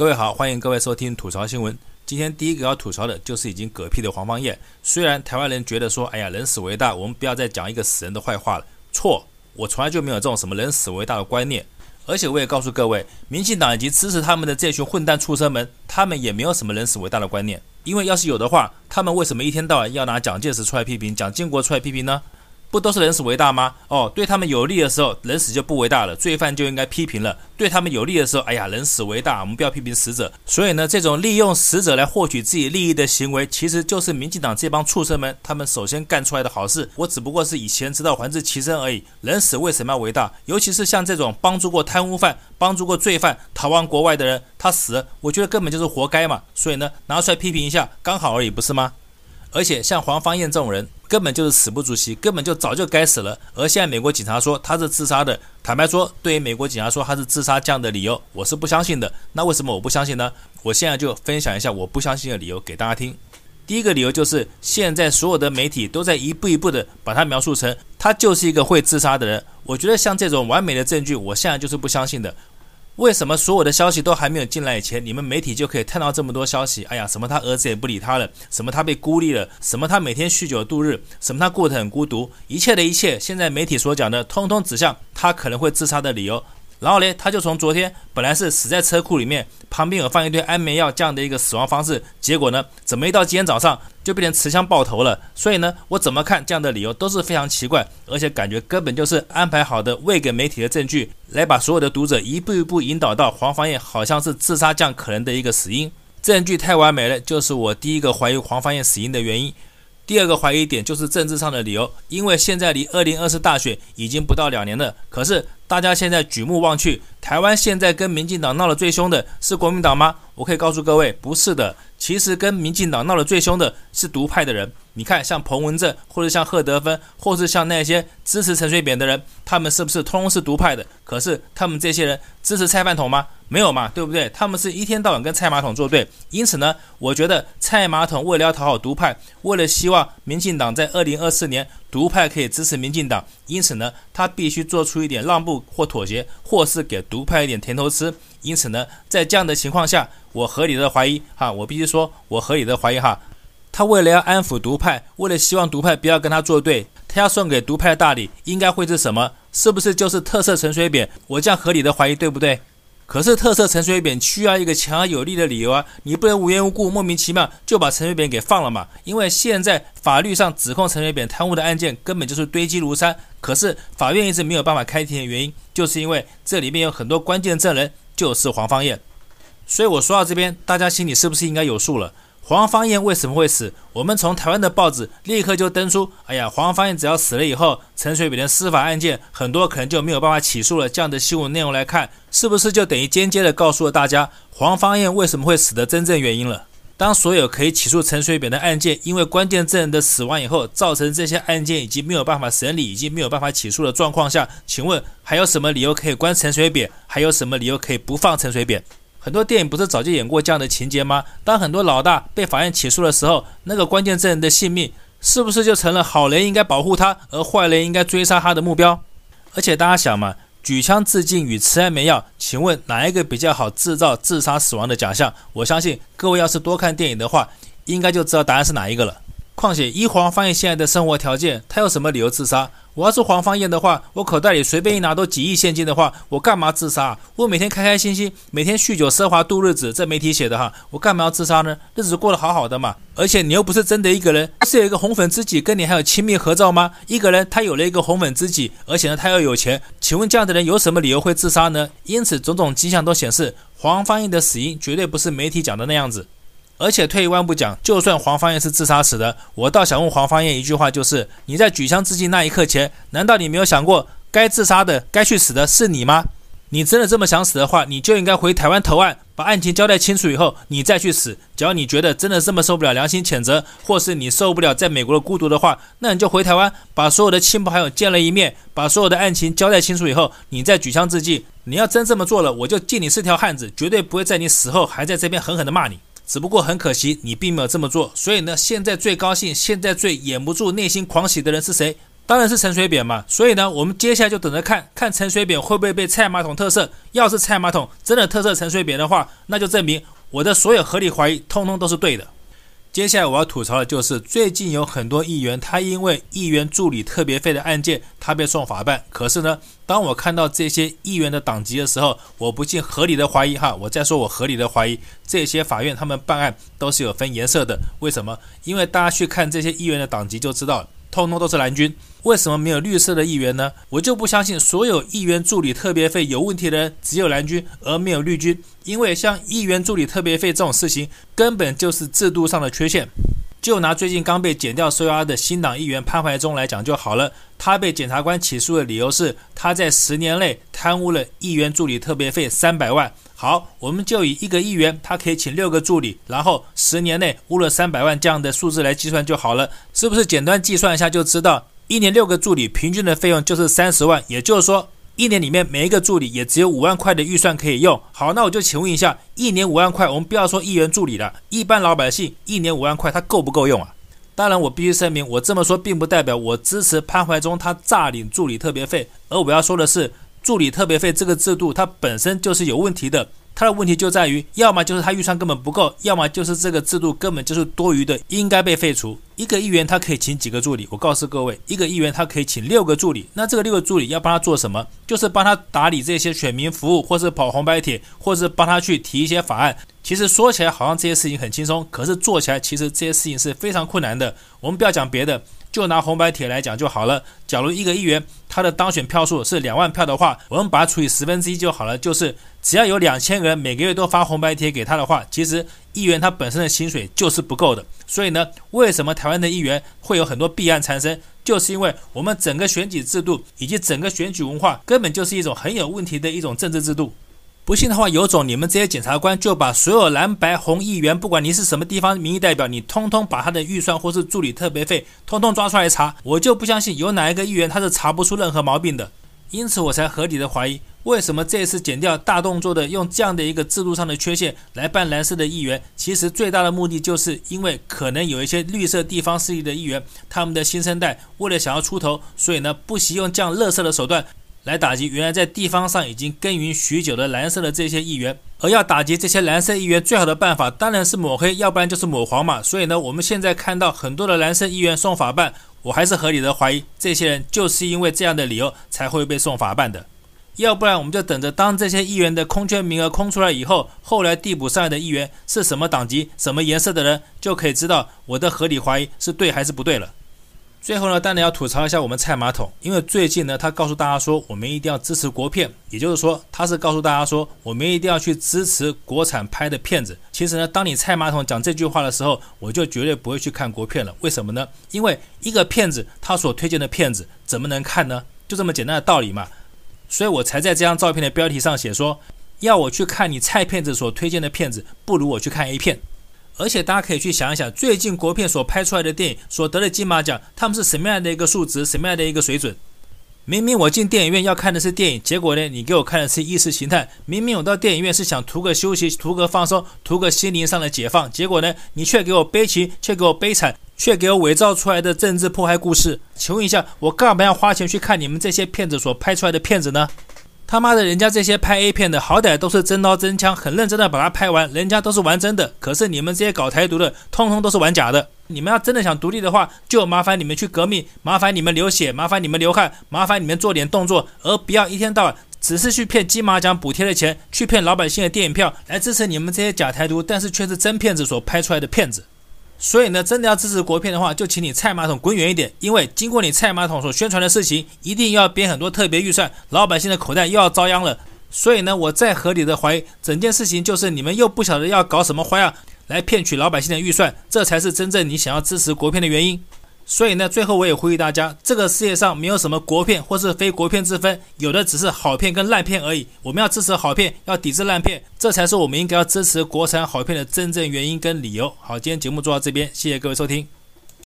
各位好，欢迎各位收听吐槽新闻。今天第一个要吐槽的就是已经嗝屁的黄芳彦。虽然台湾人觉得说，哎呀，人死为大，我们不要再讲一个死人的坏话了。错，我从来就没有这种什么人死为大的观念。而且我也告诉各位，民进党以及支持他们的这群混蛋畜生们，他们也没有什么人死为大的观念。因为要是有的话，他们为什么一天到晚要拿蒋介石出来批评，蒋经国出来批评呢？不都是人死为大吗？哦，对他们有利的时候，人死就不为大了，罪犯就应该批评了；对他们有利的时候，哎呀，人死为大，我们不要批评死者。所以呢，这种利用死者来获取自己利益的行为，其实就是民进党这帮畜生们他们首先干出来的好事。我只不过是以前知道还治其身而已。人死为什么要为大？尤其是像这种帮助过贪污犯、帮助过罪犯逃亡国外的人，他死，我觉得根本就是活该嘛。所以呢，拿出来批评一下，刚好而已，不是吗？而且像黄芳彦这种人，根本就是死不足惜，根本就早就该死了。而现在美国警察说他是自杀的，坦白说，对于美国警察说他是自杀这样的理由，我是不相信的。那为什么我不相信呢？我现在就分享一下我不相信的理由给大家听。第一个理由就是，现在所有的媒体都在一步一步的把他描述成他就是一个会自杀的人。我觉得像这种完美的证据，我现在就是不相信的。为什么所有的消息都还没有进来以前，你们媒体就可以看到这么多消息？哎呀，什么他儿子也不理他了，什么他被孤立了，什么他每天酗酒度日，什么他过得很孤独，一切的一切，现在媒体所讲的，通通指向他可能会自杀的理由。然后呢，他就从昨天本来是死在车库里面，旁边有放一堆安眠药这样的一个死亡方式，结果呢，怎么一到今天早上就变成持枪爆头了？所以呢，我怎么看这样的理由都是非常奇怪，而且感觉根本就是安排好的喂给媒体的证据，来把所有的读者一步一步引导到黄芳彦好像是自杀这样可能的一个死因。证据太完美了，就是我第一个怀疑黄芳彦死因的原因。第二个怀疑点就是政治上的理由，因为现在离二零二四大选已经不到两年了，可是大家现在举目望去，台湾现在跟民进党闹得最凶的是国民党吗？我可以告诉各位，不是的。其实跟民进党闹得最凶的是独派的人。你看，像彭文正，或者像贺德芬，或是像那些支持陈水扁的人，他们是不是通通是独派的？可是他们这些人支持蔡饭桶吗？没有嘛，对不对？他们是一天到晚跟蔡马桶作对。因此呢，我觉得蔡马桶为了要讨好独派，为了希望民进党在二零二四年独派可以支持民进党，因此呢，他必须做出一点让步或妥协，或是给独派一点甜头吃。因此呢，在这样的情况下，我合理的怀疑哈，我必须说，我合理的怀疑哈，他为了要安抚独派，为了希望独派不要跟他作对，他要送给独派的大礼应该会是什么？是不是就是特赦陈水扁？我这样合理的怀疑对不对？可是特赦陈水扁需要一个强而有力的理由啊，你不能无缘无故莫名其妙就把陈水扁给放了嘛？因为现在法律上指控陈水扁贪污的案件根本就是堆积如山，可是法院一直没有办法开庭的原因，就是因为这里面有很多关键证人。就是黄芳彦，所以我说到这边，大家心里是不是应该有数了？黄芳彦为什么会死？我们从台湾的报纸立刻就登出，哎呀，黄芳彦只要死了以后，陈水扁的司法案件很多可能就没有办法起诉了。这样的新闻内容来看，是不是就等于间接的告诉了大家黄芳彦为什么会死的真正原因了？当所有可以起诉陈水扁的案件，因为关键证人的死亡以后，造成这些案件已经没有办法审理，已经没有办法起诉的状况下，请问还有什么理由可以关陈水扁？还有什么理由可以不放陈水扁？很多电影不是早就演过这样的情节吗？当很多老大被法院起诉的时候，那个关键证人的性命是不是就成了好人应该保护他，而坏人应该追杀他的目标？而且大家想嘛。举枪自尽与吃安眠药，请问哪一个比较好制造自杀死亡的假象？我相信各位要是多看电影的话，应该就知道答案是哪一个了。况且一黄芳彦现在的生活条件，他有什么理由自杀？我要是黄芳彦的话，我口袋里随便一拿都几亿现金的话，我干嘛自杀？我每天开开心心，每天酗酒奢华度日子，这媒体写的哈，我干嘛要自杀呢？日子过得好好的嘛。而且你又不是真的一个人，是有一个红粉知己跟你还有亲密合照吗？一个人他有了一个红粉知己，而且呢他又有钱，请问这样的人有什么理由会自杀呢？因此种种迹象都显示，黄芳彦的死因绝对不是媒体讲的那样子。而且退一万步讲，就算黄芳彦是自杀死的，我倒想问黄芳彦一句话，就是你在举枪自尽那一刻前，难道你没有想过，该自杀的、该去死的是你吗？你真的这么想死的话，你就应该回台湾投案，把案情交代清楚以后，你再去死。只要你觉得真的这么受不了良心谴责，或是你受不了在美国的孤独的话，那你就回台湾，把所有的亲朋好友见了一面，把所有的案情交代清楚以后，你再举枪自尽。你要真这么做了，我就敬你是条汉子，绝对不会在你死后还在这边狠狠地骂你。只不过很可惜，你并没有这么做。所以呢，现在最高兴、现在最掩不住内心狂喜的人是谁？当然是陈水扁嘛。所以呢，我们接下来就等着看看陈水扁会不会被蔡马桶特赦。要是蔡马桶真的特赦陈水扁的话，那就证明我的所有合理怀疑通通都是对的。接下来我要吐槽的就是，最近有很多议员，他因为议员助理特别费的案件，他被送法办。可是呢，当我看到这些议员的党籍的时候，我不禁合理的怀疑哈，我再说我合理的怀疑，这些法院他们办案都是有分颜色的。为什么？因为大家去看这些议员的党籍就知道了。通通都是蓝军，为什么没有绿色的议员呢？我就不相信所有议员助理特别费有问题的人只有蓝军而没有绿军，因为像议员助理特别费这种事情根本就是制度上的缺陷。就拿最近刚被检调收押的新党议员潘怀忠来讲就好了，他被检察官起诉的理由是他在十年内贪污了议员助理特别费三百万。好，我们就以一个议员，他可以请六个助理，然后十年内污了三百万这样的数字来计算就好了，是不是？简单计算一下就知道，一年六个助理，平均的费用就是三十万，也就是说，一年里面每一个助理也只有五万块的预算可以用。好，那我就请问一下，一年五万块，我们不要说议员助理了，一般老百姓一年五万块，他够不够用啊？当然，我必须声明，我这么说并不代表我支持潘怀忠他诈领助理特别费，而我要说的是。助理特别费这个制度，它本身就是有问题的。它的问题就在于，要么就是他预算根本不够，要么就是这个制度根本就是多余的，应该被废除。一个议员他可以请几个助理？我告诉各位，一个议员他可以请六个助理。那这个六个助理要帮他做什么？就是帮他打理这些选民服务，或是跑红白帖，或是帮他去提一些法案。其实说起来好像这些事情很轻松，可是做起来其实这些事情是非常困难的。我们不要讲别的。就拿红白帖来讲就好了。假如一个议员他的当选票数是两万票的话，我们把它除以十分之一就好了。就是只要有两千个人每个月都发红白帖给他的话，其实议员他本身的薪水就是不够的。所以呢，为什么台湾的议员会有很多弊案产生？就是因为我们整个选举制度以及整个选举文化根本就是一种很有问题的一种政治制度。不信的话，有种你们这些检察官就把所有蓝白红议员，不管你是什么地方民意代表，你通通把他的预算或是助理特别费，通通抓出来查，我就不相信有哪一个议员他是查不出任何毛病的。因此，我才合理的怀疑，为什么这次减掉大动作的用这样的一个制度上的缺陷来办蓝色的议员，其实最大的目的就是因为可能有一些绿色地方势力的议员，他们的新生代为了想要出头，所以呢不惜用这样垃圾的手段。来打击原来在地方上已经耕耘许久的蓝色的这些议员，而要打击这些蓝色议员，最好的办法当然是抹黑，要不然就是抹黄嘛。所以呢，我们现在看到很多的蓝色议员送法办，我还是合理的怀疑，这些人就是因为这样的理由才会被送法办的。要不然我们就等着，当这些议员的空缺名额空出来以后，后来递补上来的议员是什么党籍、什么颜色的人，就可以知道我的合理怀疑是对还是不对了。最后呢，当然要吐槽一下我们菜马桶，因为最近呢，他告诉大家说，我们一定要支持国片，也就是说，他是告诉大家说，我们一定要去支持国产拍的片子。其实呢，当你菜马桶讲这句话的时候，我就绝对不会去看国片了。为什么呢？因为一个骗子他所推荐的片子怎么能看呢？就这么简单的道理嘛。所以我才在这张照片的标题上写说，要我去看你菜片子所推荐的片子，不如我去看 A 片。而且大家可以去想一想，最近国片所拍出来的电影所得的金马奖，他们是什么样的一个数值，什么样的一个水准？明明我进电影院要看的是电影，结果呢，你给我看的是意识形态。明明我到电影院是想图个休息、图个放松、图个心灵上的解放，结果呢，你却给我悲情，却给我悲惨，却给我伪造出来的政治迫害故事。请问一下，我干嘛要花钱去看你们这些骗子所拍出来的片子呢？他妈的，人家这些拍 A 片的，好歹都是真刀真枪，很认真的把它拍完，人家都是玩真的。可是你们这些搞台独的，通通都是玩假的。你们要真的想独立的话，就麻烦你们去革命，麻烦你们流血，麻烦你们流汗，麻烦你们做点动作，而不要一天到晚只是去骗金马奖补贴的钱，去骗老百姓的电影票，来支持你们这些假台独，但是却是真骗子所拍出来的骗子。所以呢，真的要支持国片的话，就请你菜马桶滚远一点，因为经过你菜马桶所宣传的事情，一定要编很多特别预算，老百姓的口袋又要遭殃了。所以呢，我再合理的怀疑，整件事情就是你们又不晓得要搞什么花样来骗取老百姓的预算，这才是真正你想要支持国片的原因。所以呢，最后我也呼吁大家，这个世界上没有什么国片或是非国片之分，有的只是好片跟烂片而已。我们要支持好片，要抵制烂片，这才是我们应该要支持国产好片的真正原因跟理由。好，今天节目做到这边，谢谢各位收听。